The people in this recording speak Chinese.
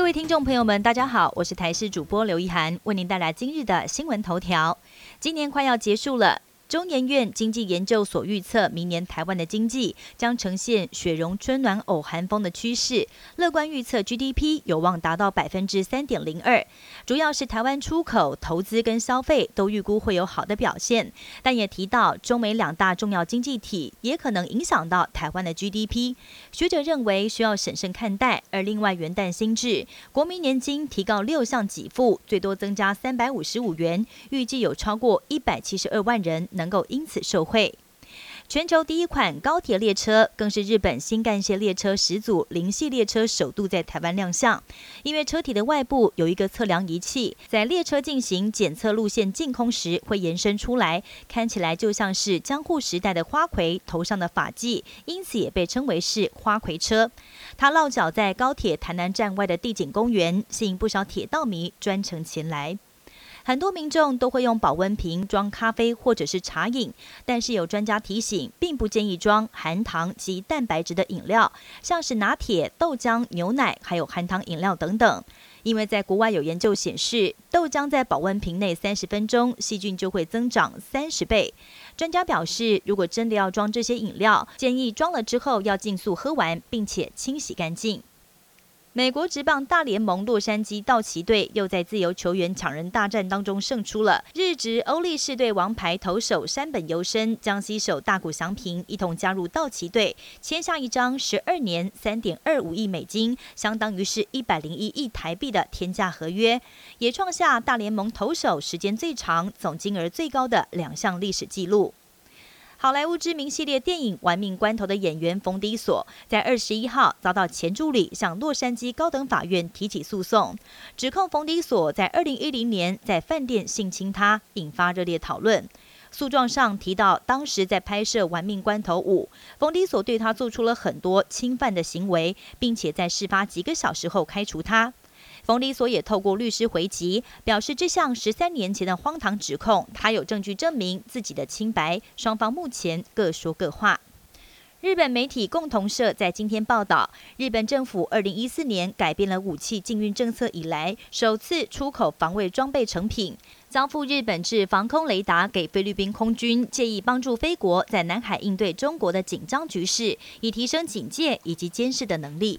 各位听众朋友们，大家好，我是台视主播刘一涵，为您带来今日的新闻头条。今年快要结束了。中研院经济研究所预测，明年台湾的经济将呈现雪融春暖偶寒风的趋势，乐观预测 GDP 有望达到百分之三点零二。主要是台湾出口、投资跟消费都预估会有好的表现，但也提到中美两大重要经济体也可能影响到台湾的 GDP。学者认为需要审慎看待。而另外，元旦新制国民年金提高六项给付，最多增加三百五十五元，预计有超过一百七十二万人。能够因此受惠。全球第一款高铁列车，更是日本新干线列车始祖零系列车首度在台湾亮相。因为车体的外部有一个测量仪器，在列车进行检测路线净空时，会延伸出来，看起来就像是江户时代的花魁头上的发髻，因此也被称为是花魁车。它落脚在高铁台南站外的地景公园，吸引不少铁道迷专程前来。很多民众都会用保温瓶装咖啡或者是茶饮，但是有专家提醒，并不建议装含糖及蛋白质的饮料，像是拿铁、豆浆、牛奶，还有含糖饮料等等。因为在国外有研究显示，豆浆在保温瓶内三十分钟，细菌就会增长三十倍。专家表示，如果真的要装这些饮料，建议装了之后要尽速喝完，并且清洗干净。美国职棒大联盟洛杉矶道奇队又在自由球员抢人大战当中胜出了。日职欧力士队王牌投手山本由伸将西手大谷翔平一同加入道奇队，签下一张十二年三点二五亿美金，相当于是一百零一亿台币的天价合约，也创下大联盟投手时间最长、总金额最高的两项历史纪录。好莱坞知名系列电影《玩命关头》的演员冯迪索，在二十一号遭到前助理向洛杉矶高等法院提起诉讼，指控冯迪索在二零一零年在饭店性侵他，引发热烈讨论。诉状上提到，当时在拍摄《玩命关头五》，冯迪索对他做出了很多侵犯的行为，并且在事发几个小时后开除他。冯迪索也透过律师回击，表示这项十三年前的荒唐指控，他有证据证明自己的清白。双方目前各说各话。日本媒体共同社在今天报道，日本政府二零一四年改变了武器禁运政策以来，首次出口防卫装备成品，交付日本制防空雷达给菲律宾空军，借以帮助菲国在南海应对中国的紧张局势，以提升警戒以及监视的能力。